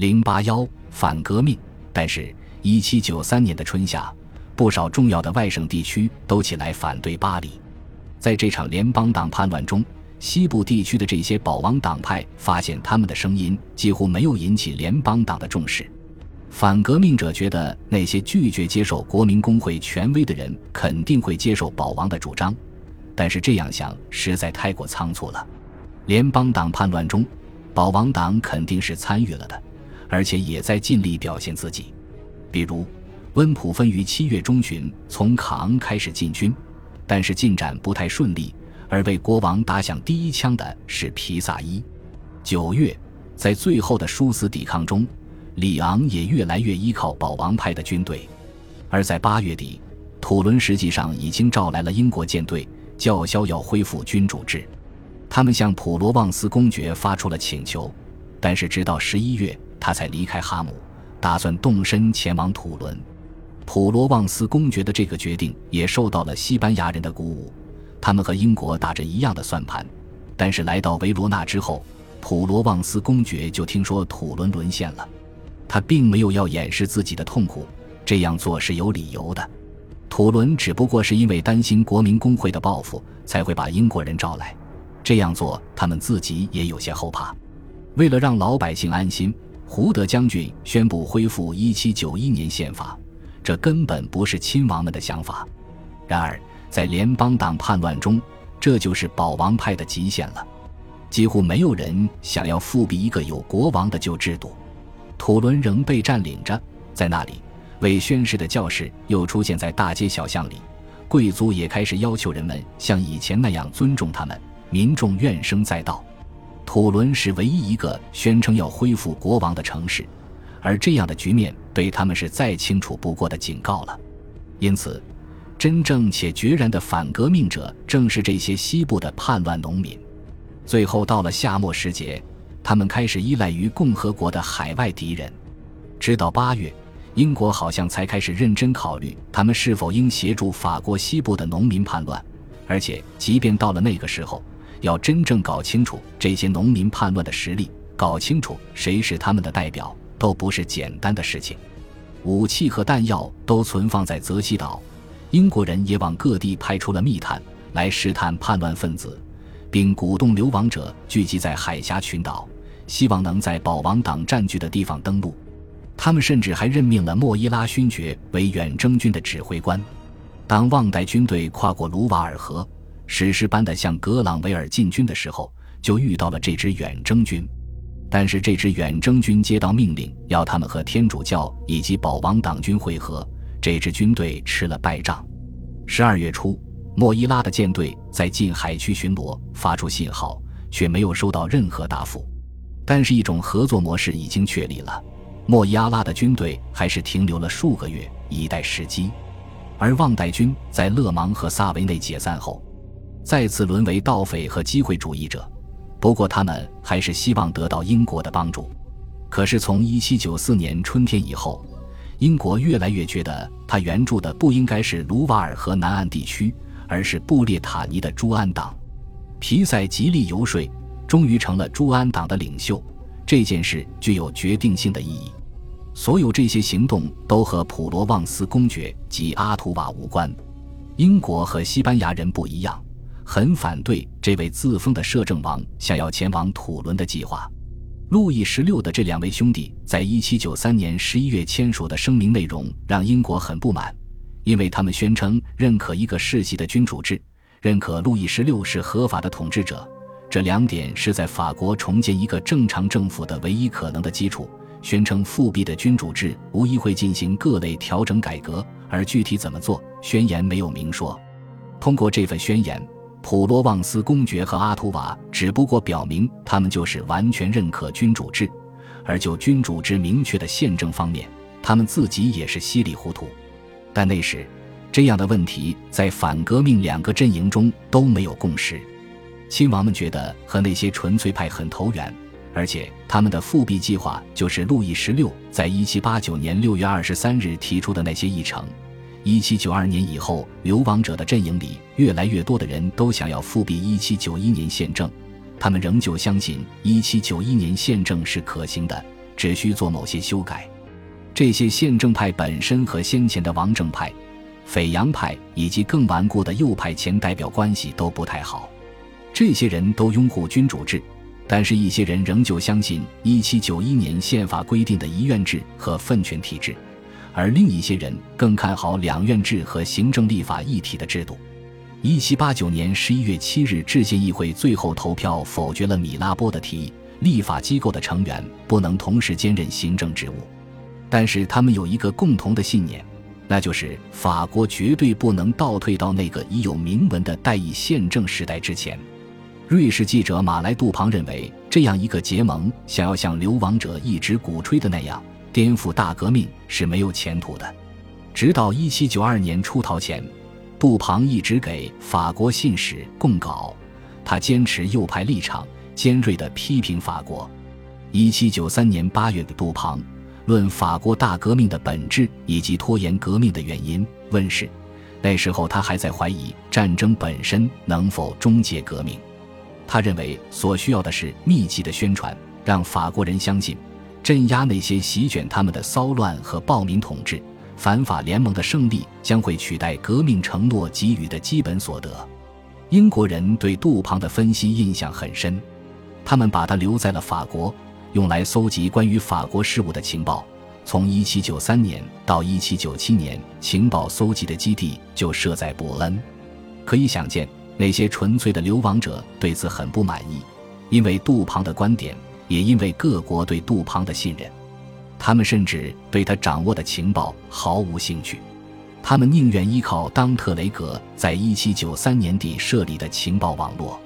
零八幺反革命。但是，一七九三年的春夏，不少重要的外省地区都起来反对巴黎。在这场联邦党叛乱中，西部地区的这些保王党派发现，他们的声音几乎没有引起联邦党的重视。反革命者觉得，那些拒绝接受国民工会权威的人肯定会接受保王的主张，但是这样想实在太过仓促了。联邦党叛乱中，保王党肯定是参与了的，而且也在尽力表现自己。比如，温普芬于七月中旬从卡恩开始进军，但是进展不太顺利，而为国王打响第一枪的是皮萨伊。九月，在最后的殊死抵抗中。里昂也越来越依靠保王派的军队，而在八月底，土伦实际上已经召来了英国舰队，叫嚣要恢复君主制。他们向普罗旺斯公爵发出了请求，但是直到十一月，他才离开哈姆，打算动身前往土伦。普罗旺斯公爵的这个决定也受到了西班牙人的鼓舞，他们和英国打着一样的算盘。但是来到维罗纳之后，普罗旺斯公爵就听说土伦沦陷了。他并没有要掩饰自己的痛苦，这样做是有理由的。土伦只不过是因为担心国民工会的报复，才会把英国人招来。这样做，他们自己也有些后怕。为了让老百姓安心，胡德将军宣布恢复1791年宪法，这根本不是亲王们的想法。然而，在联邦党叛乱中，这就是保王派的极限了。几乎没有人想要复辟一个有国王的旧制度。土伦仍被占领着，在那里，未宣誓的教士又出现在大街小巷里，贵族也开始要求人们像以前那样尊重他们，民众怨声载道。土伦是唯一一个宣称要恢复国王的城市，而这样的局面对他们是再清楚不过的警告了。因此，真正且决然的反革命者正是这些西部的叛乱农民。最后到了夏末时节。他们开始依赖于共和国的海外敌人，直到八月，英国好像才开始认真考虑他们是否应协助法国西部的农民叛乱。而且，即便到了那个时候，要真正搞清楚这些农民叛乱的实力，搞清楚谁是他们的代表，都不是简单的事情。武器和弹药都存放在泽西岛，英国人也往各地派出了密探来试探叛乱分子。并鼓动流亡者聚集在海峡群岛，希望能在保王党占据的地方登陆。他们甚至还任命了莫伊拉勋爵为远征军的指挥官。当旺代军队跨过卢瓦尔河，史诗般的向格朗维尔进军的时候，就遇到了这支远征军。但是这支远征军接到命令，要他们和天主教以及保王党军会合。这支军队吃了败仗。十二月初。莫伊拉的舰队在近海区巡逻，发出信号，却没有收到任何答复。但是，一种合作模式已经确立了。莫伊阿拉的军队还是停留了数个月，以待时机。而旺代军在勒芒和萨维内解散后，再次沦为盗匪和机会主义者。不过，他们还是希望得到英国的帮助。可是，从1794年春天以后，英国越来越觉得他援助的不应该是卢瓦尔河南岸地区。而是布列塔尼的朱安党，皮塞极力游说，终于成了朱安党的领袖。这件事具有决定性的意义。所有这些行动都和普罗旺斯公爵及阿图瓦无关。英国和西班牙人不一样，很反对这位自封的摄政王想要前往土伦的计划。路易十六的这两位兄弟在一七九三年十一月签署的声明内容让英国很不满。因为他们宣称认可一个世袭的君主制，认可路易十六是合法的统治者，这两点是在法国重建一个正常政府的唯一可能的基础。宣称复辟的君主制无疑会进行各类调整改革，而具体怎么做，宣言没有明说。通过这份宣言，普罗旺斯公爵和阿图瓦只不过表明他们就是完全认可君主制，而就君主制明确的宪政方面，他们自己也是稀里糊涂。但那时，这样的问题在反革命两个阵营中都没有共识。亲王们觉得和那些纯粹派很投缘，而且他们的复辟计划就是路易十六在一七八九年六月二十三日提出的那些议程。一七九二年以后，流亡者的阵营里越来越多的人都想要复辟一七九一年宪政，他们仍旧相信一七九一年宪政是可行的。只需做某些修改。这些宪政派本身和先前的王政派、斐扬派以及更顽固的右派前代表关系都不太好。这些人都拥护君主制，但是一些人仍旧相信1791年宪法规定的一院制和分权体制，而另一些人更看好两院制和行政立法一体的制度。1789年11月7日，制宪议会最后投票否决了米拉波的提议，立法机构的成员不能同时兼任行政职务。但是他们有一个共同的信念，那就是法国绝对不能倒退到那个已有明文的代议宪政时代之前。瑞士记者马来杜庞认为，这样一个结盟想要像流亡者一直鼓吹的那样颠覆大革命是没有前途的。直到1792年出逃前，杜庞一直给法国信使供稿，他坚持右派立场，尖锐地批评法国。1793年8月的，杜庞。论法国大革命的本质以及拖延革命的原因问世，那时候他还在怀疑战争本身能否终结革命。他认为所需要的是密集的宣传，让法国人相信，镇压那些席卷他们的骚乱和暴民统治，反法联盟的胜利将会取代革命承诺给予的基本所得。英国人对杜庞的分析印象很深，他们把他留在了法国。用来搜集关于法国事务的情报，从1793年到1797年，情报搜集的基地就设在伯恩。可以想见，那些纯粹的流亡者对此很不满意，因为杜庞的观点，也因为各国对杜庞的信任，他们甚至对他掌握的情报毫无兴趣。他们宁愿依靠当特雷格在1793年底设立的情报网络。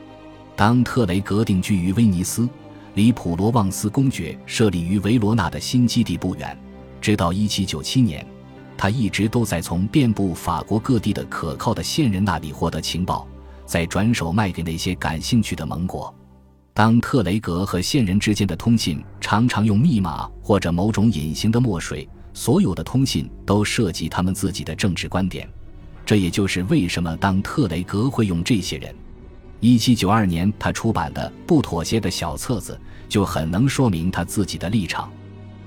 当特雷格定居于威尼斯。离普罗旺斯公爵设立于维罗纳的新基地不远，直到1797年，他一直都在从遍布法国各地的可靠的线人那里获得情报，再转手卖给那些感兴趣的盟国。当特雷格和线人之间的通信常常用密码或者某种隐形的墨水，所有的通信都涉及他们自己的政治观点。这也就是为什么当特雷格会用这些人。一七九二年，他出版的《不妥协》的小册子就很能说明他自己的立场。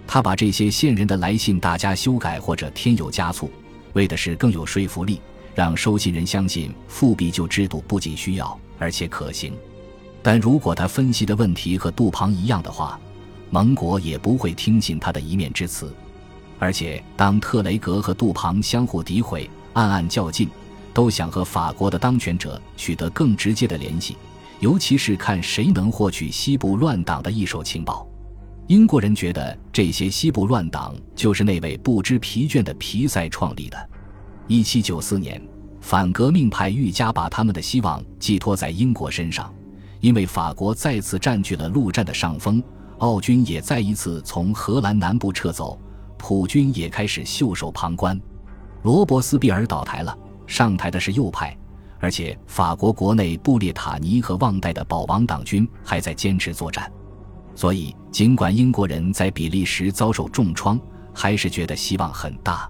他把这些线人的来信大加修改或者添油加醋，为的是更有说服力，让收信人相信复辟旧制度不仅需要，而且可行。但如果他分析的问题和杜庞一样的话，盟国也不会听信他的一面之词。而且，当特雷格和杜庞相互诋毁、暗暗较劲。都想和法国的当权者取得更直接的联系，尤其是看谁能获取西部乱党的一手情报。英国人觉得这些西部乱党就是那位不知疲倦的皮塞创立的。一七九四年，反革命派愈加把他们的希望寄托在英国身上，因为法国再次占据了陆战的上风，奥军也再一次从荷兰南部撤走，普军也开始袖手旁观，罗伯斯庇尔倒台了。上台的是右派，而且法国国内布列塔尼和旺代的保王党军还在坚持作战，所以尽管英国人在比利时遭受重创，还是觉得希望很大。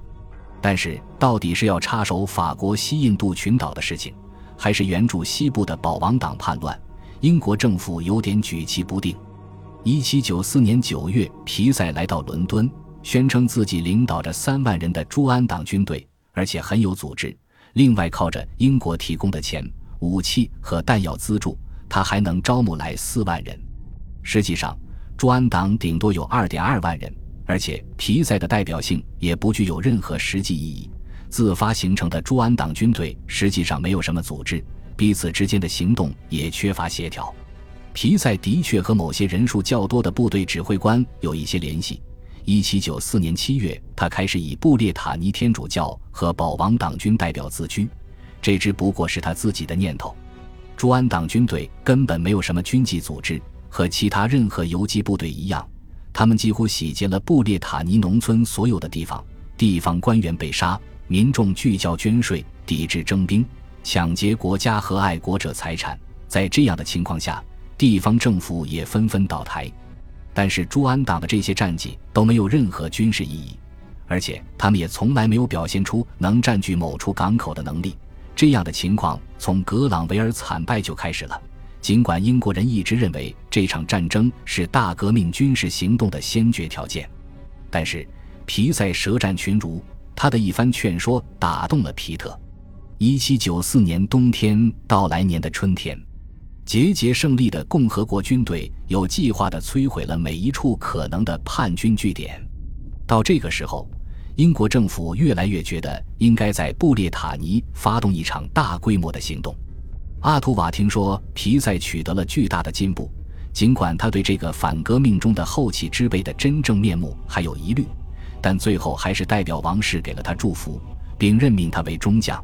但是，到底是要插手法国西印度群岛的事情，还是援助西部的保王党叛乱，英国政府有点举棋不定。一七九四年九月，皮塞来到伦敦，宣称自己领导着三万人的朱安党军队，而且很有组织。另外，靠着英国提供的钱、武器和弹药资助，他还能招募来四万人。实际上，朱安党顶多有二点二万人，而且皮塞的代表性也不具有任何实际意义。自发形成的朱安党军队实际上没有什么组织，彼此之间的行动也缺乏协调。皮塞的确和某些人数较多的部队指挥官有一些联系。一七九四年七月，他开始以布列塔尼天主教和保王党军代表自居，这只不过是他自己的念头。朱安党军队根本没有什么军纪组织，和其他任何游击部队一样，他们几乎洗劫了布列塔尼农村所有的地方，地方官员被杀，民众拒交捐税，抵制征兵，抢劫国家和爱国者财产。在这样的情况下，地方政府也纷纷倒台。但是朱安党的这些战绩都没有任何军事意义，而且他们也从来没有表现出能占据某处港口的能力。这样的情况从格朗维尔惨败就开始了。尽管英国人一直认为这场战争是大革命军事行动的先决条件，但是皮塞舌战群儒，他的一番劝说打动了皮特。一七九四年冬天到来年的春天，节节胜利的共和国军队有计划地摧毁了每一处可能的叛军据点。到这个时候，英国政府越来越觉得应该在布列塔尼发动一场大规模的行动。阿图瓦听说皮塞取得了巨大的进步，尽管他对这个反革命中的后起之辈的真正面目还有疑虑，但最后还是代表王室给了他祝福，并任命他为中将。